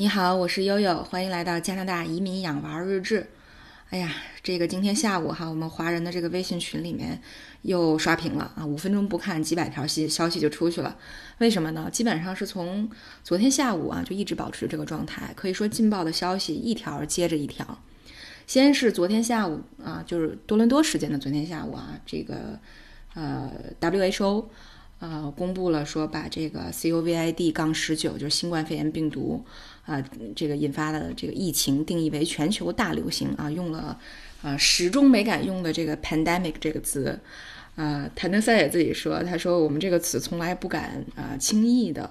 你好，我是悠悠，欢迎来到加拿大移民养娃日志。哎呀，这个今天下午哈，我们华人的这个微信群里面又刷屏了啊，五分钟不看几百条信消息就出去了。为什么呢？基本上是从昨天下午啊就一直保持这个状态，可以说劲爆的消息一条接着一条。先是昨天下午啊，就是多伦多时间的昨天下午啊，这个呃 WHO。啊，公布了说把这个 COVID- 杠十九，就是新冠肺炎病毒，啊，这个引发的这个疫情定义为全球大流行啊，用了啊始终没敢用的这个 pandemic 这个词，啊，谭德塞也自己说，他说我们这个词从来不敢啊轻易的。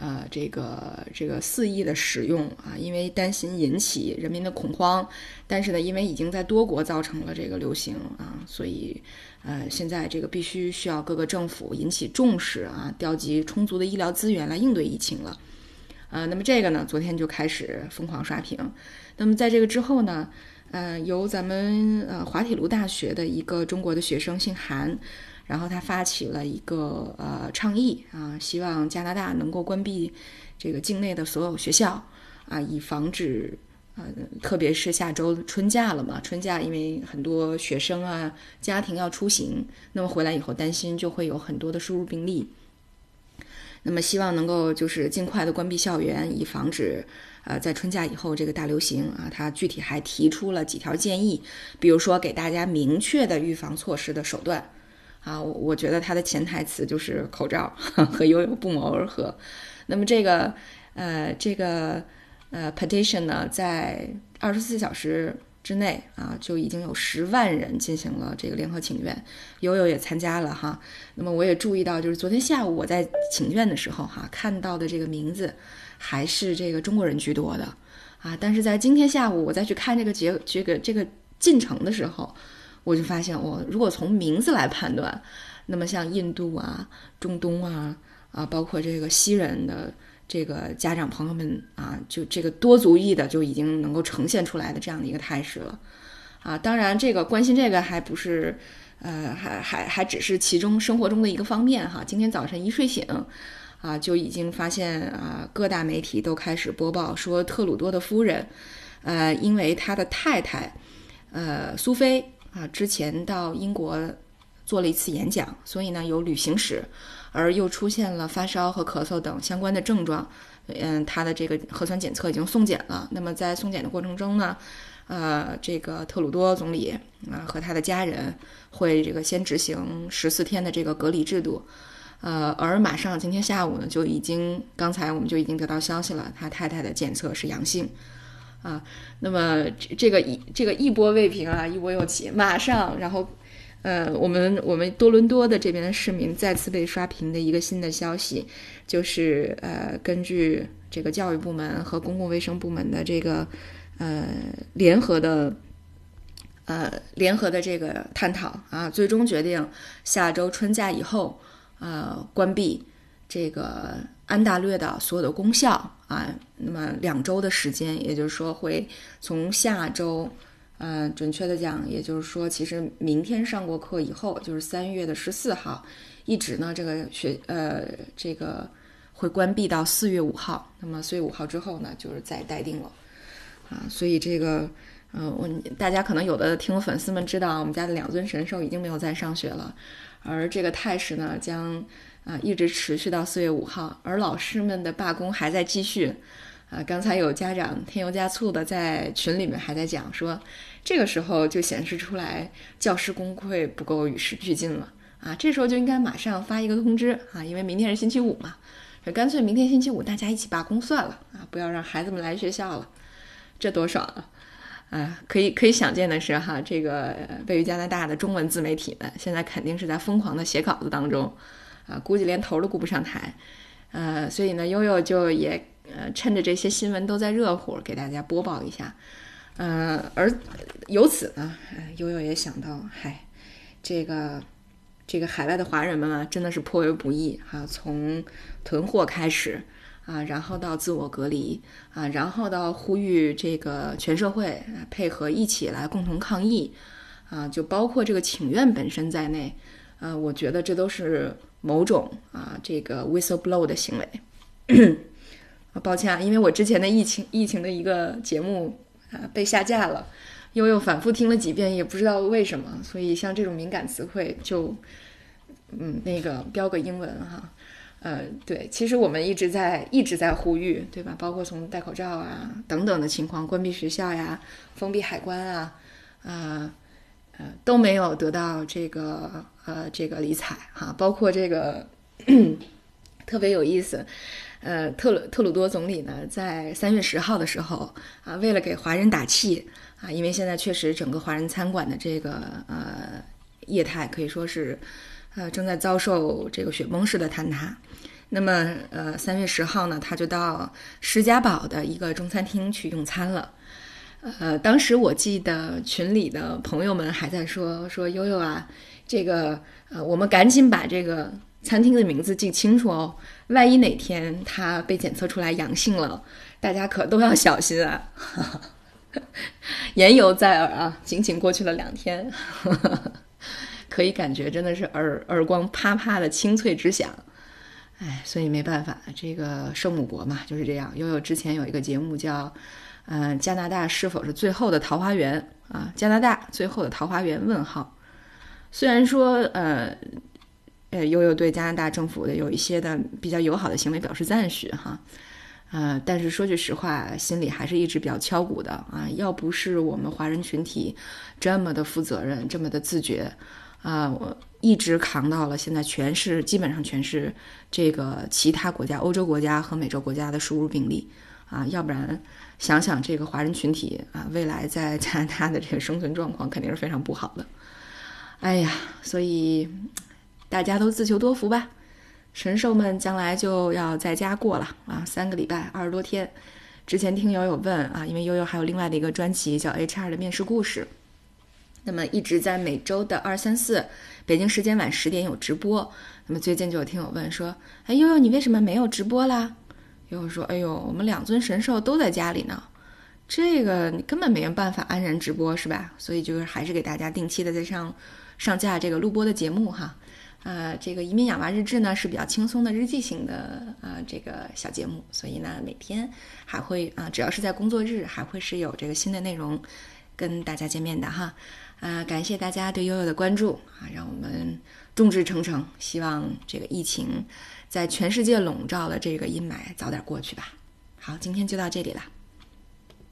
呃，这个这个肆意的使用啊，因为担心引起人民的恐慌，但是呢，因为已经在多国造成了这个流行啊，所以呃，现在这个必须需要各个政府引起重视啊，调集充足的医疗资源来应对疫情了。呃，那么这个呢，昨天就开始疯狂刷屏。那么在这个之后呢，呃，由咱们呃滑铁卢大学的一个中国的学生姓韩。然后他发起了一个呃倡议啊，希望加拿大能够关闭这个境内的所有学校啊，以防止呃，特别是下周春假了嘛，春假因为很多学生啊家庭要出行，那么回来以后担心就会有很多的输入病例，那么希望能够就是尽快的关闭校园，以防止呃在春假以后这个大流行啊。他具体还提出了几条建议，比如说给大家明确的预防措施的手段。啊，我觉得他的潜台词就是口罩和悠悠不谋而合。那么这个呃这个呃 petition 呢，在二十四小时之内啊，就已经有十万人进行了这个联合请愿，悠悠也参加了哈。那么我也注意到，就是昨天下午我在请愿的时候哈，看到的这个名字还是这个中国人居多的啊。但是在今天下午我再去看这个结这个这个进程的时候。我就发现，我如果从名字来判断，那么像印度啊、中东啊啊，包括这个西人的这个家长朋友们啊，就这个多族裔的就已经能够呈现出来的这样的一个态势了啊。当然，这个关心这个还不是，呃，还还还只是其中生活中的一个方面哈。今天早晨一睡醒啊，就已经发现啊，各大媒体都开始播报说，特鲁多的夫人，呃，因为他的太太，呃，苏菲。啊，之前到英国做了一次演讲，所以呢有旅行史，而又出现了发烧和咳嗽等相关的症状。嗯，他的这个核酸检测已经送检了。那么在送检的过程中呢，呃，这个特鲁多总理啊和他的家人会这个先执行十四天的这个隔离制度。呃，而马上今天下午呢就已经，刚才我们就已经得到消息了，他太太的检测是阳性。啊，那么这个一这个一波未平啊，一波又起，马上，然后，呃，我们我们多伦多的这边的市民再次被刷屏的一个新的消息，就是呃，根据这个教育部门和公共卫生部门的这个呃联合的呃联合的这个探讨啊，最终决定下周春假以后呃关闭这个。安大略的所有的功效啊，那么两周的时间，也就是说会从下周，呃，准确的讲，也就是说，其实明天上过课以后，就是三月的十四号，一直呢，这个学呃这个会关闭到四月五号。那么四月五号之后呢，就是再待定了啊。所以这个，嗯，我大家可能有的听粉丝们知道，我们家的两尊神兽已经没有在上学了，而这个态势呢，将。啊，一直持续到四月五号，而老师们的罢工还在继续。啊，刚才有家长添油加醋的在群里面还在讲说，这个时候就显示出来教师工会不够与时俱进了。啊，这时候就应该马上发一个通知啊，因为明天是星期五嘛，干脆明天星期五大家一起罢工算了啊，不要让孩子们来学校了，这多爽啊！啊，可以可以想见的是哈，这个位于加拿大的中文自媒体们现在肯定是在疯狂的写稿子当中。啊，估计连头都顾不上抬，呃，所以呢，悠悠就也呃趁着这些新闻都在热乎，给大家播报一下，呃，而由此呢，悠悠也想到，嗨，这个这个海外的华人们啊，真的是颇为不易哈，从囤货开始啊，然后到自我隔离啊，然后到呼吁这个全社会配合一起来共同抗疫啊，就包括这个请愿本身在内，呃，我觉得这都是。某种啊，这个 whistle blow 的行为，抱歉啊，因为我之前的疫情疫情的一个节目啊被下架了，悠悠反复听了几遍，也不知道为什么，所以像这种敏感词汇就嗯那个标个英文哈。呃，对，其实我们一直在一直在呼吁，对吧？包括从戴口罩啊等等的情况，关闭学校呀，封闭海关啊，啊呃都没有得到这个呃这个理睬哈。包括这个 特别有意思，呃特鲁特鲁多总理呢，在三月十号的时候啊，为了给华人打气啊，因为现在确实整个华人餐馆的这个呃业态可以说是。呃，正在遭受这个雪崩式的坍塌。那么，呃，三月十号呢，他就到施家堡的一个中餐厅去用餐了。呃，当时我记得群里的朋友们还在说说悠悠啊，这个呃，我们赶紧把这个餐厅的名字记清楚哦，万一哪天他被检测出来阳性了，大家可都要小心啊。言犹在耳啊，仅仅过去了两天。可以感觉真的是耳耳光啪啪的清脆直响，哎，所以没办法，这个圣母国嘛就是这样。悠悠之前有一个节目叫，嗯，加拿大是否是最后的桃花源啊？加拿大最后的桃花源？问号。虽然说，呃，呃，悠悠对加拿大政府的有一些的比较友好的行为表示赞许哈，呃，但是说句实话，心里还是一直比较敲鼓的啊。要不是我们华人群体这么的负责任，这么的自觉。啊，我一直扛到了现在，全是基本上全是这个其他国家、欧洲国家和美洲国家的输入病例啊，要不然想想这个华人群体啊，未来在加拿大的这个生存状况肯定是非常不好的。哎呀，所以大家都自求多福吧。神兽们将来就要在家过了啊，三个礼拜，二十多天。之前听友有问啊，因为悠悠还有另外的一个专辑叫《HR 的面试故事》。那么一直在每周的二三四，北京时间晚十点有直播。那么最近就有听友问说：“哎，悠悠，你为什么没有直播啦？”悠悠说：“哎呦，我们两尊神兽都在家里呢，这个你根本没有办法安然直播，是吧？所以就是还是给大家定期的在上上架这个录播的节目哈。呃，这个移民养娃日志呢是比较轻松的日记型的啊这个小节目，所以呢每天还会啊只要是在工作日还会是有这个新的内容跟大家见面的哈。”啊，感谢大家对悠悠的关注啊！让我们众志成城，希望这个疫情在全世界笼罩的这个阴霾早点过去吧。好，今天就到这里了。